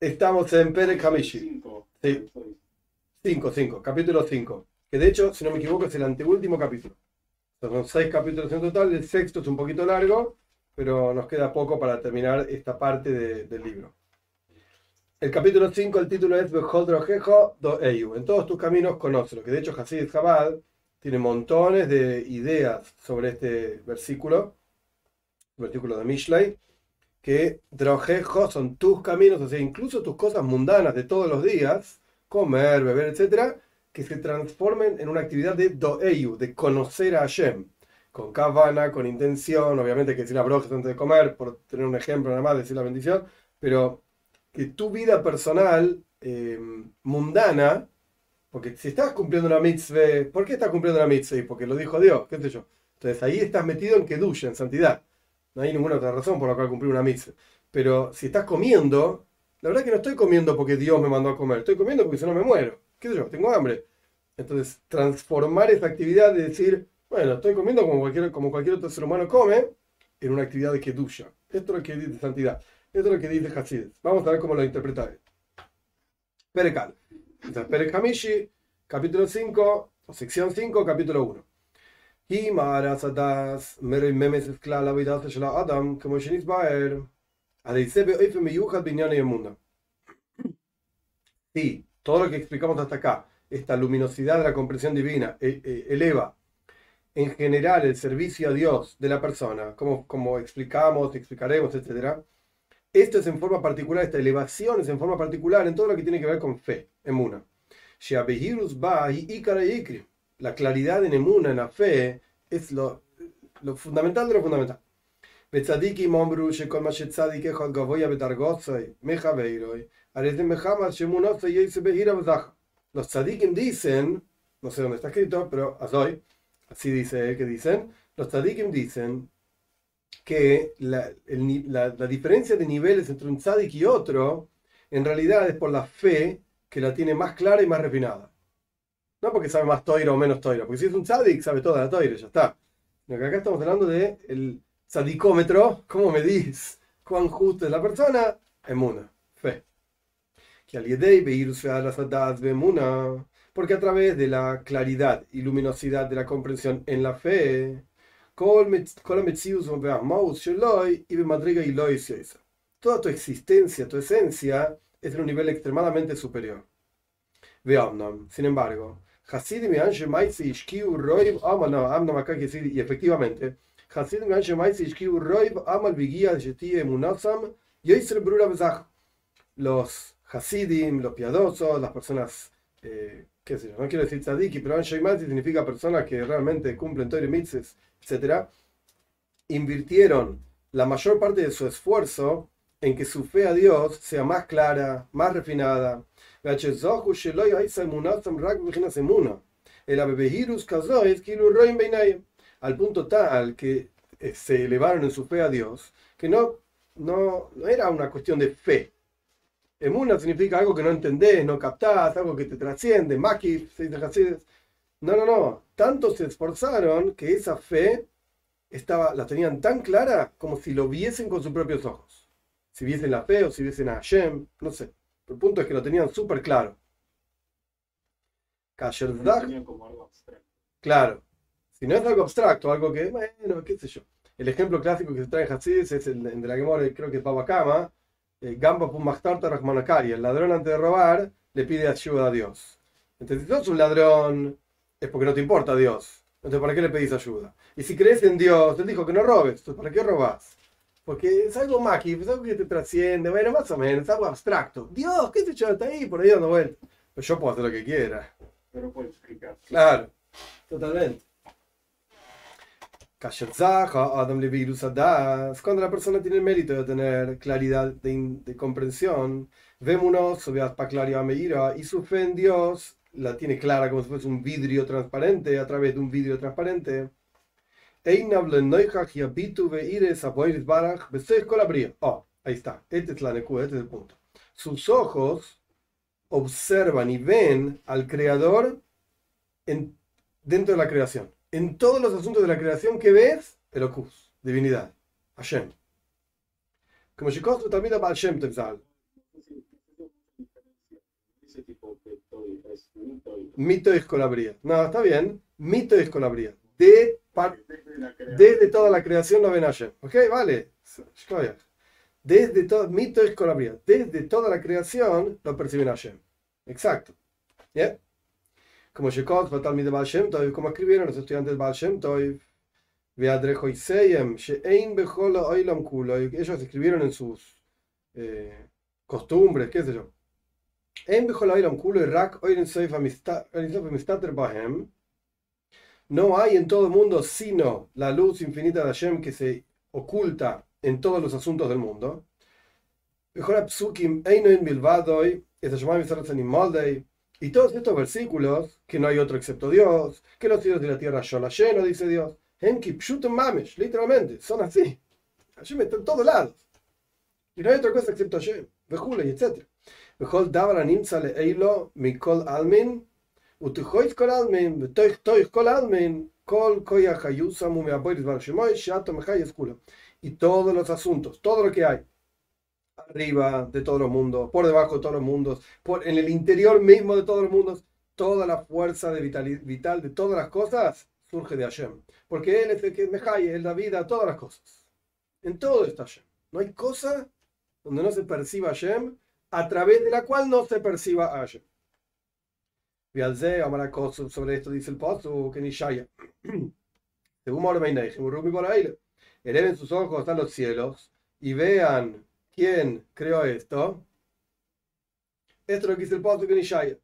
Estamos en Perek Hamishi. Cinco. Sí. 5, 5, capítulo 5. Que de hecho, si no me equivoco, es el anteúltimo capítulo. Son seis capítulos en total, el sexto es un poquito largo, pero nos queda poco para terminar esta parte de- del libro. El capítulo 5, el título es Bechol Drojejo do Eiu. En todos tus caminos conócelo, que de hecho Hasid Chabad tiene montones de ideas sobre este versículo, versículo de Mishlei, que Drojejo son tus caminos, o sea, incluso tus cosas mundanas de todos los días, comer, beber, etcétera, que se transformen en una actividad de doeyu, de conocer a Hashem, con kavana, con intención, obviamente que decir la broja antes de comer, por tener un ejemplo nada más, decir la bendición, pero que tu vida personal, eh, mundana, porque si estás cumpliendo una mitzvah, ¿por qué estás cumpliendo una mitzvah? Porque lo dijo Dios, qué sé yo. Entonces ahí estás metido en kedusha, en santidad. No hay ninguna otra razón por la cual cumplir una mitzvah. Pero si estás comiendo, la verdad que no estoy comiendo porque Dios me mandó a comer, estoy comiendo porque si no me muero. ¿Qué sé yo? Tengo hambre. Entonces, transformar esa actividad de decir, bueno, estoy comiendo como cualquier, como cualquier otro ser humano come, en una actividad de kedusha. Esto es lo que dice santidad. Esto es lo que dice Hasid. Vamos a ver cómo lo interpreta él. Perekal. Entonces, Perek Hamishi, capítulo 5, o sección 5, capítulo 1. היא מערס הדס מרממס את כלל אבידתו של האדם, כמו שנסבר, על זה באופן מיוחד בעניין האמונה. Sí, todo lo que explicamos hasta acá, esta luminosidad de la comprensión divina, eh, eh, eleva en general el servicio a Dios de la persona, como, como explicamos, explicaremos, etc. Esto es en forma particular, esta elevación es en forma particular en todo lo que tiene que ver con fe, emuna. Sheabehirus la claridad en Emuna, en la fe, es lo, lo fundamental de lo fundamental. Los tzadikim dicen, no sé dónde está escrito, pero así, así dice que dicen, los tzadikim dicen que la, el, la, la, diferencia de niveles entre un tzadik y otro, en realidad es por la fe que la tiene más clara y más refinada. No porque sabe más toiro o menos toiro, porque si es un tzadik sabe toda la toiro, ya está. Sino que acá estamos hablando del el tzadicómetro, cómo medís cuán justo es la persona, emuna, fe. Que al porque a través de la claridad y luminosidad de la comprensión en la fe, Toda tu existencia, tu esencia, es de un nivel extremadamente superior. Sin embargo, Hasidim y Anshe Maitzi Ishkiu Roib Amal, no, quiere decir, y efectivamente, Hasidim y Anshe Maitzi Ishkiu Roib Amal Vigia Shetie Munasam Yoisre Brura Bezach. Los Hasidim, los piadosos, las personas, eh, qué sé yo, no quiero decir tzadiki, pero Anshe Maitzi significa personas que realmente cumplen Torah y mitzvahs, etc., invirtieron la mayor parte de su esfuerzo en que su fe a Dios sea más clara, más refinada. Al punto tal que eh, se elevaron en su fe a Dios, que no, no, no era una cuestión de fe. Emuna significa algo que no entendés, no captás, algo que te trasciende. Maki, no, no, no. Tanto se esforzaron que esa fe estaba, la tenían tan clara como si lo viesen con sus propios ojos. Si viesen la fe o si viesen a Hashem, no sé. Pero el punto es que lo tenían súper claro. Claro. Si no es algo abstracto, algo que, bueno, qué sé yo. El ejemplo clásico que se trae en Hasidis es el de la Gemora, creo que es Baba Kama, eh, Gamba Pum Machtarta Rahmanakari. El ladrón antes de robar le pide ayuda a Dios. Entonces, si sos un ladrón, es porque no te importa Dios. Entonces, ¿para qué le pedís ayuda? Y si crees en Dios, Él dijo que no robes, entonces, ¿para qué robás? Porque es algo maqui, es algo que te trasciende, bueno, más o menos, es algo abstracto. Dios, qué sé yo, está ahí, por ahí dando vueltas. Pero yo puedo hacer lo que quiera. Pero puedo explicar. Claro, totalmente. Adam cuando la persona tiene el mérito de tener claridad de, de comprensión, vemos Claria Meira y su fe en Dios la tiene clara como si fuese un vidrio transparente, a través de un vidrio transparente. Oh, ahí está. Este es la necuda, este es el punto. Sus ojos observan y ven al Creador en, dentro de la creación. En todos los asuntos de la creación que ves, Elokus, divinidad, Hashem. Como Shikostu también a Baal Shem Tov Zal. mito y escolabría. No, está bien. Mito y escolabría. De, desde toda la creación lo ven Hashem. ¿Ok? Vale. Desde todo, mito y escolabría. Desde toda la creación lo perciben Hashem. Exacto. ¿Ya? Como Shekot, Fatal de Baal Shem Tov, como escribieron los estudiantes de Baal Shem Tov, Veadrejo Iseyem, Sheein Bechol Oilam Kulo, ellos escribieron en sus eh, costumbres, qué sé yo. Ein Bechol Oilam Kulo y Rak Oiren Seif Amistater Bahem. No hay en todo el mundo sino la luz infinita de Hashem que se oculta en todos los asuntos del mundo. Y todos estos versículos, que no hay otro excepto Dios, que los cielos y la tierra son la lleno, dice Dios. Mamesh, literalmente, son así. Hashem está en todos lados. Y no hay otra cosa excepto Hashem, Bejula y etc. Bejol dabra nimtza le eilo mikol almin, bar shemoy, shato mechayes kula. Y todos los asuntos, todo lo que hay, arriba de todos los mundos, por debajo de todos los mundos, en el interior mismo de todos los mundos, toda la fuerza de vitali- vital de todas las cosas surge de Hashem. Porque Él es el que me Él da vida a todas las cosas. En todo está Hashem. No hay cosa donde no se perciba Hashem, a través de la cual no se perciba Hashem. Sobre esto dice el Pozu, que ni Shaya. Según ahí, eleven sus ojos hasta los cielos y vean quién creó esto. Esto es lo que dice el Pozu, que ni Shaya.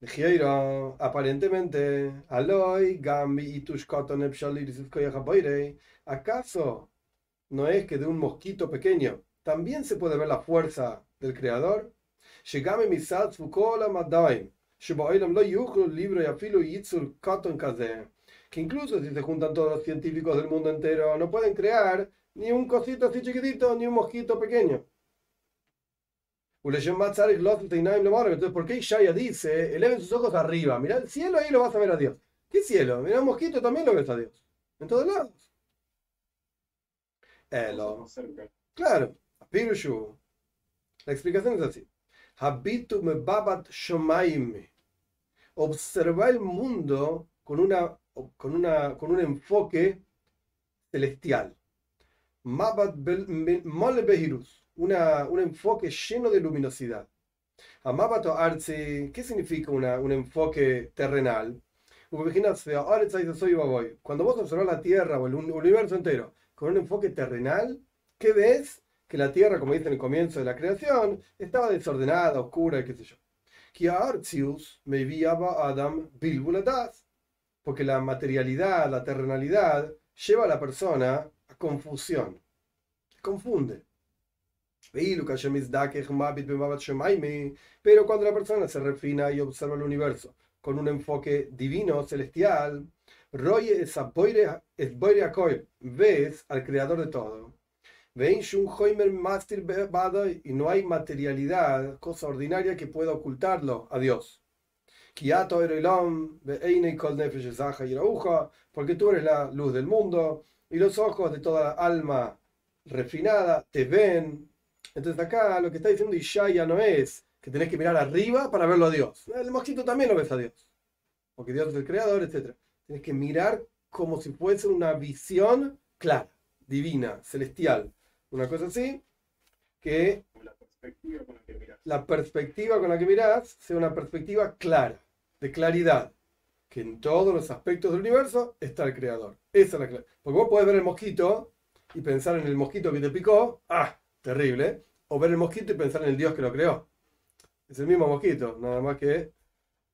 Dijeron, aparentemente, Aloy, Gambi, Jaboirei, ¿acaso no es que de un mosquito pequeño también se puede ver la fuerza del creador? Shegame misat fukola madaim, sheboilam lo yuchlu libro y afilo yitzur koton kaze. Que incluso si se juntan todos los científicos del mundo entero, no pueden crear ni un cosito así chiquitito, ni un mosquito pequeño. Entonces, ¿por qué Ishaya dice, eleven sus ojos arriba? Mirá el cielo, ahí lo vas a ver a Dios. ¿Qué cielo? Mirá un mosquito, también lo ves a Dios. En todos lados. Elo. Claro, Pirushu. La explicación es así. Habitu babat shomaim. Observa el mundo con, una, con, una, con un enfoque celestial. Mabat bel- me- mole behirus. Una, un enfoque lleno de luminosidad. Amabato arzi, ¿qué significa una- un enfoque terrenal? Cuando vos observas la Tierra o el un- universo entero con un enfoque terrenal, ¿qué ves? Que la Tierra, como dice en el comienzo de la creación, estaba desordenada, oscura, qué sé yo. Me Adam. Porque la materialidad, la terrenalidad, lleva a la persona a confusión. Confunde. Pero cuando la persona se refina y observa el universo con un enfoque divino, celestial, Roye es ves al creador de todo. Y no hay materialidad, cosa ordinaria que pueda ocultarlo a Dios. Porque tú eres la luz del mundo, y los ojos de toda alma refinada te ven. Entonces acá lo que está diciendo Ishaya no es que tenés que mirar arriba para verlo a Dios. El mosquito también lo ves a Dios, porque Dios es el creador, etc. Tienes que mirar como si fuese una visión clara, divina, celestial. Una cosa así, que la perspectiva con la que miras. la perspectiva con la que mirás sea una perspectiva clara, de claridad, que en todos los aspectos del universo está el creador. Esa es la. Porque vos podés ver el mosquito y pensar en el mosquito que te picó, ah, terrible, o ver el mosquito y pensar en el Dios que lo creó. Es el mismo mosquito, nada más que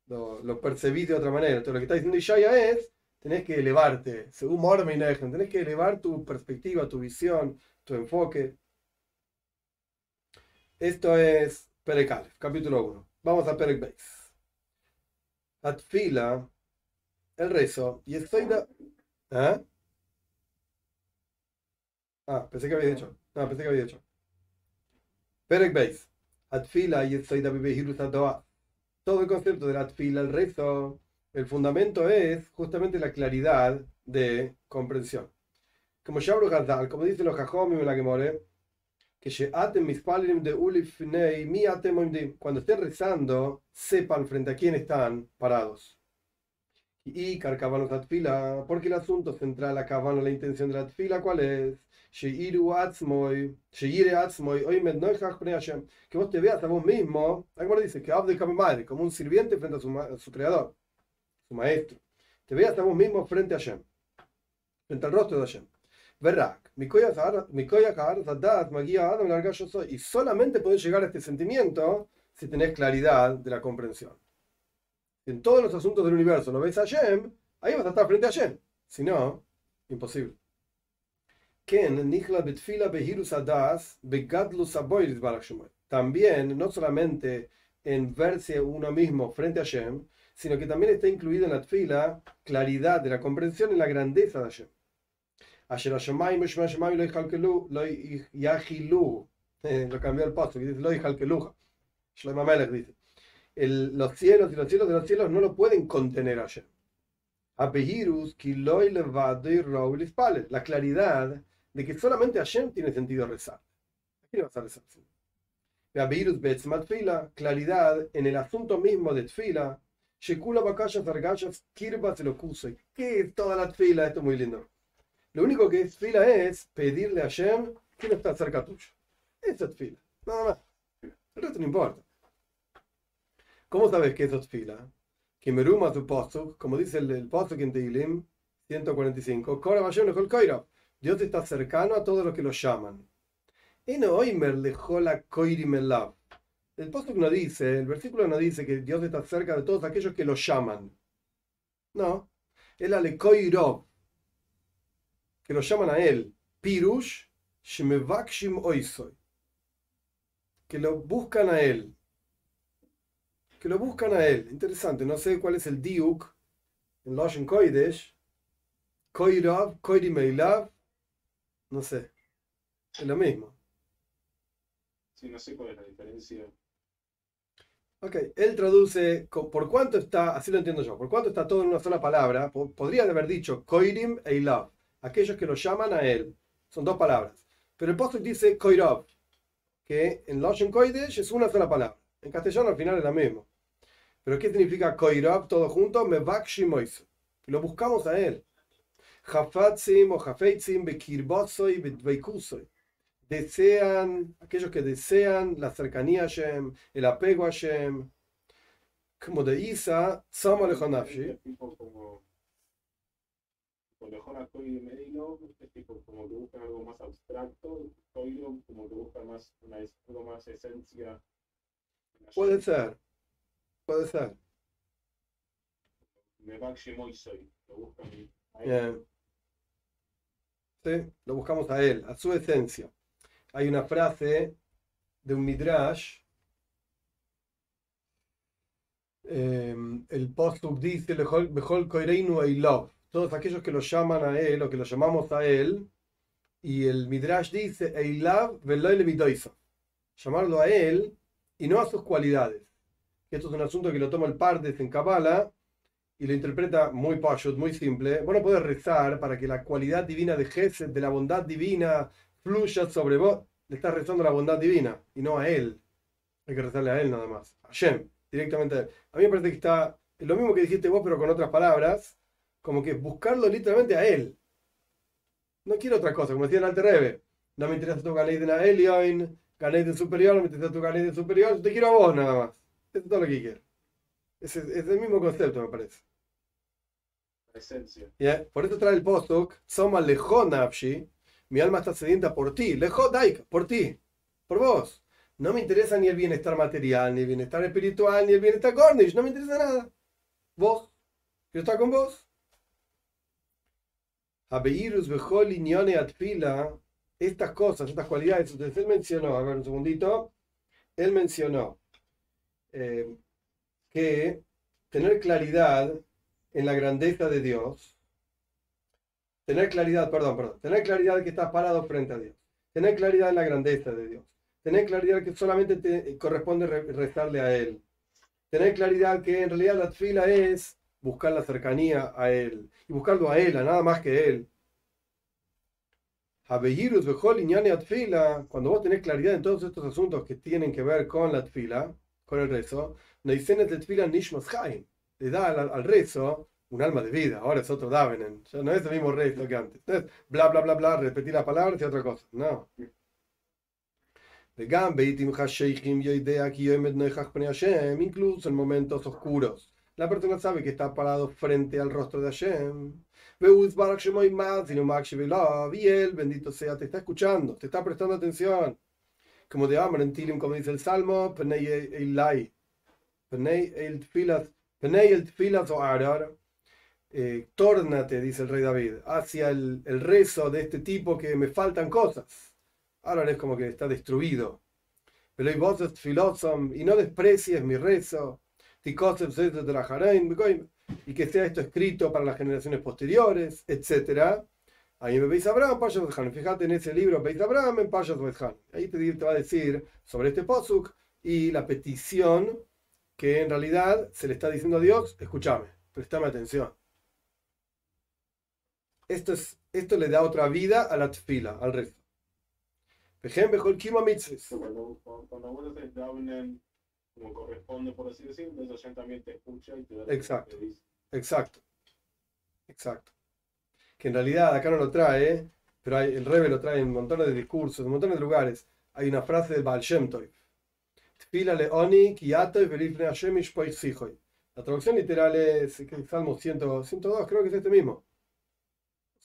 lo, lo percibís de otra manera. Entonces lo que está diciendo Ishaya es, tenés que elevarte, según Mormeinechen, tenés que elevar tu perspectiva, tu visión, tu enfoque. Esto es Perek capítulo 1. Vamos a Perek Beis. Atfila, el rezo, y estoy de... ¿Ah? Ah, pensé que había dicho. No, pensé que había dicho. Perek Beis. Atfila, y estoy Adoa. Todo el concepto de la Atfila, el rezo, el fundamento es justamente la claridad de comprensión. Como Shabru Hazal, como dicen los Jajomim en la que more, que she'atem mispalim de ulifnei mi atem cuando estén rezando, sepan frente a quién están parados. Y carcavanos la tfila, porque el asunto central acá van la intención de la tfila, ¿cuál es? Sheiru atzmoy, sheire atzmoy, oimed noichach pnei Hashem. Que vos te veas a vos mismo, como dice, que abde madre, como un sirviente frente a su, a su creador, su maestro. Te veas a vos mismo frente a Hashem, frente al rostro de Hashem. Verrak, y solamente podés llegar a este sentimiento si tenés claridad de la comprensión. Si en todos los asuntos del universo no ves a Hashem, ahí vas a estar frente a Hashem. Si no, imposible. También, no solamente en verse uno mismo frente a Hashem, sino que también está incluida en la tfila claridad de la comprensión en la grandeza de Hashem. Asher Hashemayim lo cambió el lo los cielos y los cielos de los cielos no lo pueden contener a Hashem. Apehirus ki loy levadei rou lispale. La claridad de que solamente Hashem tiene sentido rezar. ¿A quién le vas a rezar? Claridad en el asunto mismo de tfila. ¿Qué es toda la tfila? Esto es muy lindo. Lo único que es fila es pedirle a Hashem que no está cerca tuyo. Eso es fila. Nada más. El resto no importa. ¿Cómo sabes que eso es fila? Que meruma tu postuk, como dice el, el postuk en Teilim 145, "Kora Hashem lechol koira". Dios está cercano a todos los que lo llaman. El postuk no dice, el versículo no dice que Dios está cerca de todos aquellos que lo llaman. No. El alekoirov que lo llaman a él, Pirush Shemevakshim Oisoy, que lo buscan a él, que lo buscan a él. Interesante, no sé cuál es el diuk en Loshen Koidesh, Koirav, Koirimeilav, no sé, es lo mismo. Sí, no sé cuál es la diferencia. Ok, él traduce por cuánto está, así lo entiendo yo, por cuánto está todo en una sola palabra, po- podría haber dicho Koirim e Ilav, aquellos que lo llaman a él, son dos palabras. Pero el postre dice Koirav, que en Loshen Koidesh es una sola palabra. En castellano al final es la misma. Pero ¿qué significa Koirav todo junto? Mevakshim Oiso, que lo buscamos a él. Hafatzim o Hafeitzim Bekirbosoy Betveikusoy. Desean, aquellos que desean la cercanía a Hashem, el apego a Hashem, como de Isa, Sama Lejonafshi. Por mejor a Medino, es tipo como que buscan algo más abstracto. Como que busca más una, algo más esencia. Puede ser, puede ser. Me Bakshimoy soy. Lo buscan ahí. Bien. Sí, lo buscamos a él, a su esencia. Hay una frase de un Midrash. eh, el postuk dice: "Lejol- Bejol koireinu eilov", Todos aquellos que lo llaman a él o que lo llamamos a él. Y el Midrash dice: Eilav veloy levidoisa", Llamarlo a él y no a sus cualidades. Esto es un asunto que lo toma el Pardes en Kabbalah y lo interpreta muy pashut, muy simple. Vos no podés rezar para que la cualidad divina de Gesed, de la bondad divina, fluya sobre vos. Le estás rezando la bondad divina y no a él. Hay que rezarle a él nada más. A Shem, directamente a él. A mí me parece que está lo mismo que dijiste vos, pero con otras palabras, como que buscarlo literalmente a él. No quiero otra cosa, como decía el Alter Rebbe. No me interesa tu Ganeiden a Elioin, Ganeiden superior, no me interesa tu Ganeiden superior, te quiero a vos nada más. Eso es todo lo que quiero. Es, es el mismo concepto, me parece. La esencia. ¿Ya? Por eso trae el postuk, Soma lejó nafshi, mi alma está sedienta por ti, lejó daik, por ti, por vos. No me interesa ni el bienestar material, ni el bienestar espiritual, ni el bienestar gornish, no me interesa nada. Vos, quiero estar con vos. Abeirus bejol atfila, estas cosas, estas cualidades, entonces él mencionó, a ver un segundito, él mencionó eh, que tener claridad en la grandeza de Dios, tener claridad, perdón, perdón, tener claridad que estás parado frente a Dios, tener claridad en la grandeza de Dios, tener claridad que solamente te corresponde re- rezarle a Él, tener claridad que en realidad la fila es buscar la cercanía a Él y buscarlo a Él, a nada más que Él. Cuando vos tenés claridad en todos estos asuntos que tienen que ver con la tfila, con el rezo, le da al, rezo un alma de vida, ahora es otro davenen, ya no es el mismo rezo que antes. No es bla, bla, bla, bla, repetir las palabras y otra cosa, no. Incluso en momentos oscuros, la persona sabe que está parado frente al rostro de Hashem. Y él, bendito sea, te está escuchando, te está prestando atención. Como de Amar en Tilim, como dice el Salmo, Penei Eilai. Penei el Tfilas, Penei el Tfilas o Arar. Eh, tórnate, dice el rey David, hacia el, el rezo de este tipo que me faltan cosas. Ahora es como que está destruido. Pero voces filosom y no desprecies mi rezo. Y que sea esto escrito para las generaciones posteriores, etc. Ahí me veis Abraham, Payas Fíjate en ese libro, veis Abraham en Payas Ahí te, va a decir sobre este posuk y la petición que en realidad se le está diciendo a Dios: escúchame, prestame atención. Esto, es, esto le da otra vida a la tfila, al rezo. Cuando, como corresponde, por así decirlo, entonces también te escucha y te da Exacto, exacto, exacto. Que en realidad acá no lo trae, pero hay, el Rebe lo trae en montones de discursos, en montones de lugares. Hay una frase de Baal Shem Tov. La traducción literal es el Salmo 100, 102, creo que es este mismo.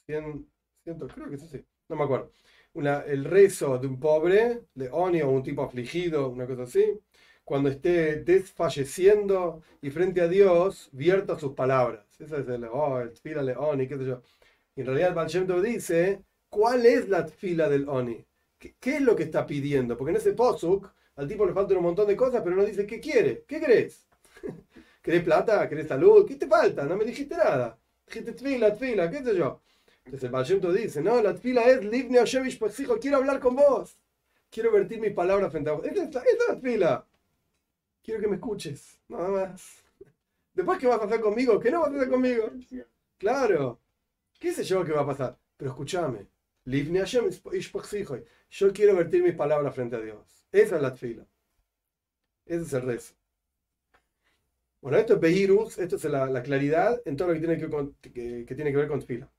100, 100, creo que es ese, no me acuerdo una, el rezo de un pobre, de Oni o un tipo afligido, una cosa así, cuando esté desfalleciendo y frente a Dios vierta sus palabras. Esa es el, oh, el tfila de Oni, qué sé yo. Y en realidad Baal dice, ¿cuál es la fila del Oni? ¿Qué, ¿Qué, es lo que está pidiendo? Porque en ese posuk al tipo le faltan un montón de cosas, pero no dice qué quiere. ¿Qué crees? ¿Querés plata? ¿Querés salud? ¿Qué te falta? No me dijiste nada. Dijiste tfila, tfila, qué sé yo. Entonces el Baal dice, no, la fila es Livne pues hijo, quiero hablar con vos. Quiero vertir mis palabras frente a vos. Esta, es la fila. Quiero que me escuches, nada más. Después, ¿qué vas a hacer conmigo? ¿Qué no vas a hacer conmigo? Claro. ¿Qué sé yo qué va a pasar? Pero escúchame. Yo quiero vertir mis palabras frente a Dios. Esa es la fila. Ese es el rezo. Bueno, esto es Behirus, esto es la, claridad en todo lo que tiene que, que tiene que ver con fila.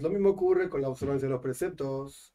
Lo mismo ocurre con la observancia de los preceptos.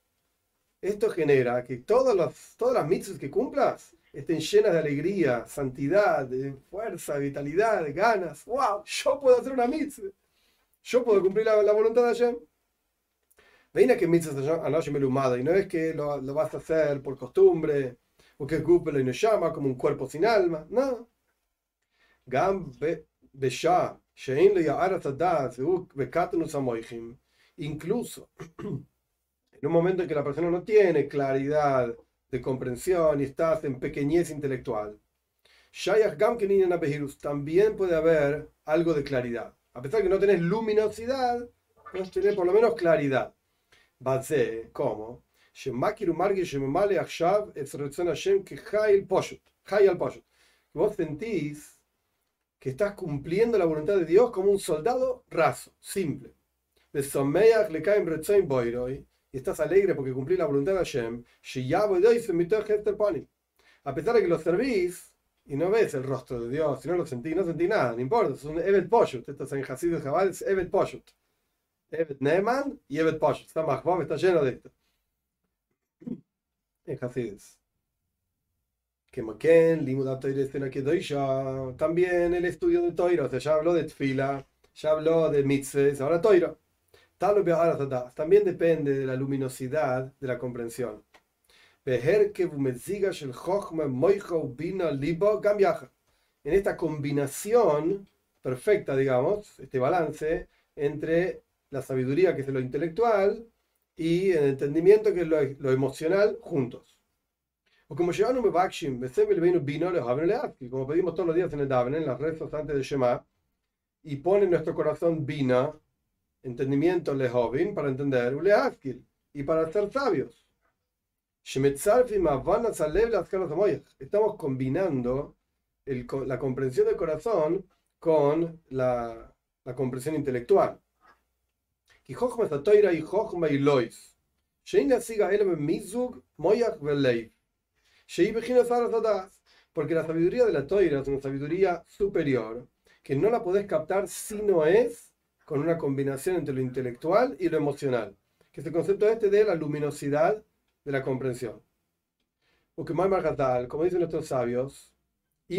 esto genera que todas las, todas las mitzvahs que cumplas estén llenas de alegría, santidad, de fuerza, vitalidad, de ganas. ¡Wow! Yo puedo hacer una mitzvah. Yo puedo cumplir la, voluntad de Hashem. Veina que mitzvahs me lumada y no es que lo, lo, vas a hacer por costumbre o que Gupelo y nos llama como un cuerpo sin alma. No. Gam Besha Incluso en un momento en que la persona no tiene claridad de comprensión y estás en pequeñez intelectual, también puede haber algo de claridad. A pesar que no tenés luminosidad, puedes tener por lo menos claridad. ¿Cómo? Vos sentís que estás cumpliendo la voluntad de Dios como un soldado raso, simple. Y estás alegre porque cumplí la voluntad de Hashem. A pesar de que lo servís y no ves el rostro de Dios, si no lo sentí, no sentí nada, no importa, es un Evet Poshut. Esto es en Hasid Jabal, es Evet Poshut. Evet Neman y Evet Poshut. Está más está lleno de esto. En Hasidus que también el estudio de Toiro, o sea, ya habló de Tfila, ya habló de Mitzvahs, ahora Toiro. También depende de la luminosidad de la comprensión. En esta combinación perfecta, digamos, este balance entre la sabiduría, que es lo intelectual, y el entendimiento, que es lo, lo emocional, juntos. O como Bakshim, como pedimos todos los días en el Daven, en las rezos antes de Shema, y pone en nuestro corazón Bina, entendimiento lehovin, para entender, y para ser sabios. Estamos combinando el, la comprensión del corazón con la, la comprensión intelectual. Y. Porque la sabiduría de la Toira es una sabiduría superior que no la podés captar si no es con una combinación entre lo intelectual y lo emocional, que es el concepto este de la luminosidad de la comprensión. Porque como dicen nuestros sabios, si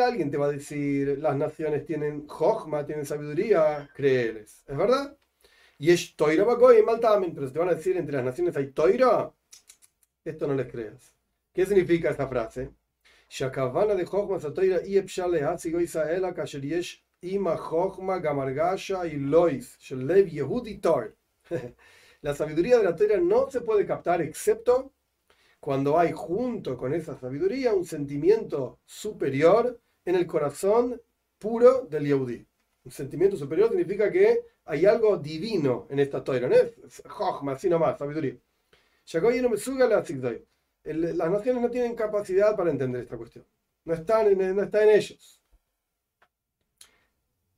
alguien te va a decir las naciones tienen Jochma, tienen sabiduría, créeles. ¿Es verdad? Y es Toira Bagoim Maltamen, pero si te van a decir entre las naciones hay Toira, esto no les creas. ¿Qué significa esta frase? שהכוונה דחוכמה סתירה אי אפשר להציגו ישראל כאשר יש עם החוכמה גם הרגשה אילויס של לב יהודי תור. La sabiduría de la Torah no se puede captar excepto cuando hay junto con esa sabiduría un sentimiento superior en el corazón puro del Yehudi. Un sentimiento superior significa que hay algo divino en esta Torah, no es Jochma, así nomás, Las naciones no tienen capacidad para entender esta cuestión. No, están no está en ellos.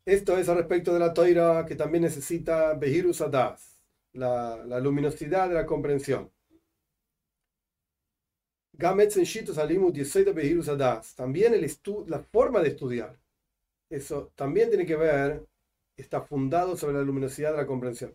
Esto es al respecto de la Toira que también necesita Behirus Adas, la, luminosidad de la comprensión. También el la forma de estudiar. Eso también tiene que ver, está fundado sobre la luminosidad de la comprensión.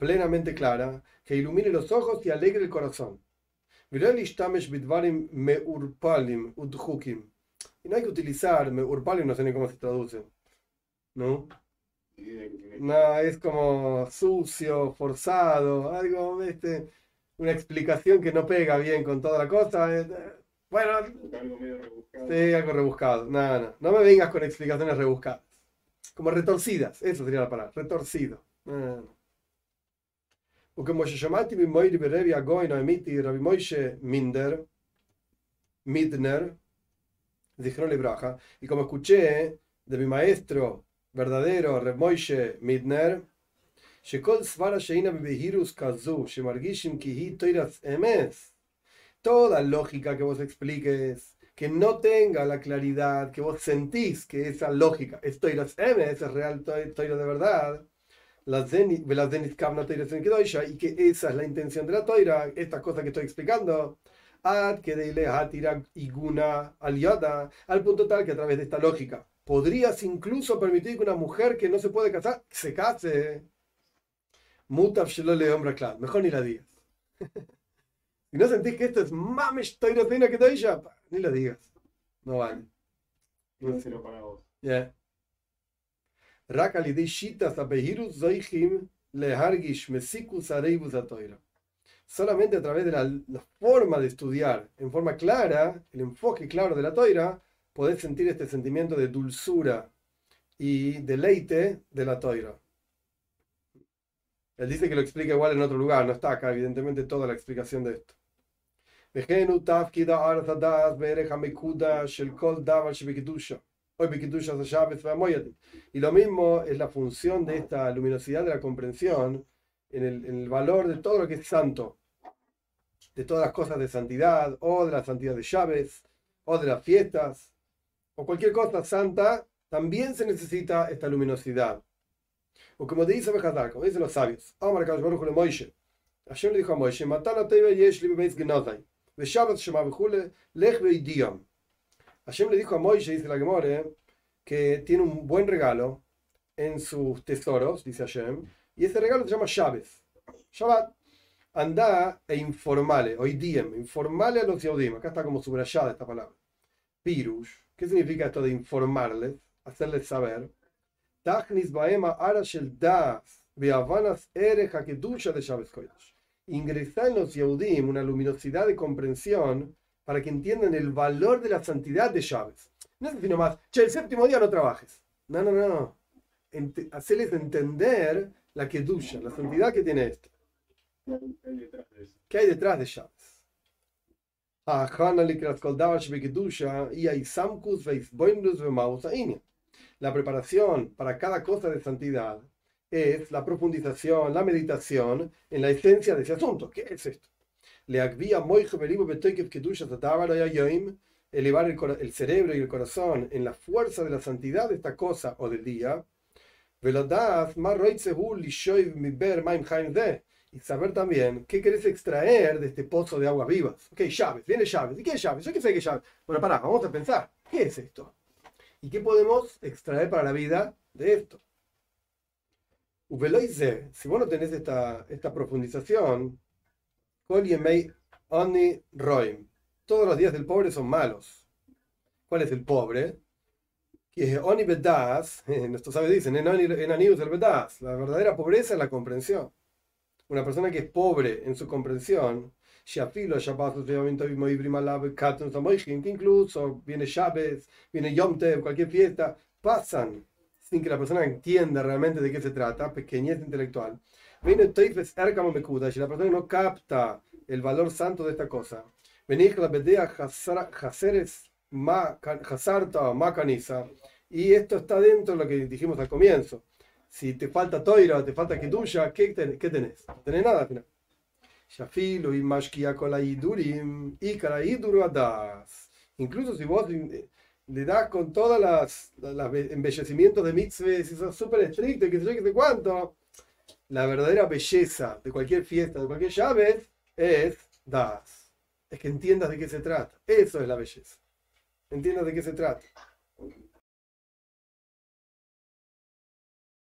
plenamente clara, que ilumine los ojos y alegre el corazón. Y no hay que utilizar meurpalim, no sé ni cómo se traduce. ¿No? No, es como sucio, forzado, algo, este, una explicación que no pega bien con toda la cosa. Eh, bueno, algo medio rebuscado. Sí, algo rebuscado. No, no, no me vengas con explicaciones rebuscadas. Como retorcidas, eso sería la palabra, retorcido. Porque Moshe Shamati Bimoiri Berevi Agoin Emiti Rabbi Moshe Minder, Midner, dijeron Braja, y como escuché de mi maestro verdadero, Rabbi Moshe Midner, Toda lógica que vos expliques, que no tenga la claridad, que vos sentís que esa lógica es Toiras Emes, es real Toira de verdad, y que esa es la intención de la Toira, estas cosas que estoy explicando, al punto tal que a través de esta lógica podrías incluso permitir que una mujer que no se puede casar se case. Mutaf le hombre claro, mejor ni la digas. si no sentís que esto es mames toirotena que doy ya, ni la digas. No vale. No para vos. Yeah. Solamente a través de la, la, forma de estudiar en forma clara, el enfoque claro de la toira, podés sentir este sentimiento de dulzura y deleite de la toira. Él dice que lo explica igual en otro lugar, no está acá, evidentemente, toda la explicación de esto. Y lo mismo es la función de esta luminosidad de la comprensión en el, en el, valor de todo lo que es santo, de todas las cosas de santidad, o de la santidad de llaves, o de las fiestas, o cualquier cosa santa, también se necesita esta luminosidad. O como dice Bejadar, como dicen los sabios. Hashem le dijo a Moishe, Matana Teiva Yesh li bebeis genozai. Ve Shabbat Shema Lech Veidiyam. Hashem le dijo a Moishe, dice la Gemore, que tiene un buen regalo en sus tesoros, dice Hashem, y ese regalo se llama llaves. Shabbat. Anda e informale, hoy diem, informale a los Yehudim. Acá está como subrayada esta palabra. Pirush. ¿Qué significa esto de informarles? Hacerles saber. Tachnis baema arashel das, beavanas ereja kedusha de Shabbat Kodesh. Ingresar en los Yehudim una luminosidad de comprensión para que entiendan el valor de la santidad de llaves. No es decir nomás, che, el séptimo día no trabajes. No, no, no. Ent hacerles entender la kedusha, la santidad que tiene esto. ¿Qué hay detrás de llaves? La preparación para cada cosa de santidad es la profundización, la meditación en la esencia de ese asunto. ¿Qué es esto? Elevar el, el, cerebro y el corazón en la fuerza de la santidad de esta cosa o del día y saber también qué querés extraer de este pozo de aguas vivas. Ok, llaves, viene llaves. ¿Y qué es llaves? Yo qué sé qué llaves. Bueno, pará, vamos a pensar. ¿Qué es esto? ¿Y qué podemos extraer para la vida de esto? dice, si vos no tenés esta, esta profundización, Oni Roim. Todos los días del pobre son malos. ¿Cuál es el pobre? Que Oni Bedas, nuestros sabios dicen, en Anius el Bedas. La verdadera pobreza es la comprensión una persona que es pobre en su comprensión, que incluso viene Shabbat, viene Yom cualquier fiesta, pasan sin que la persona entienda realmente de qué se trata, pequeñez intelectual. Si la persona no capta el valor santo de esta cosa, y esto está dentro de lo que dijimos al comienzo si te falta toira, te falta kedusha, ¿qué, ten, ¿qué tenés? No tenés nada al final. Incluso si vos le das con todas las, las embellecimientos de mitzvahs y sos súper estricto y que sé yo, que sé cuánto, la verdadera belleza de cualquier fiesta, de cualquier llave, es das. Es que entiendas de qué se trata. Eso es la belleza. Entiendas de qué se trata.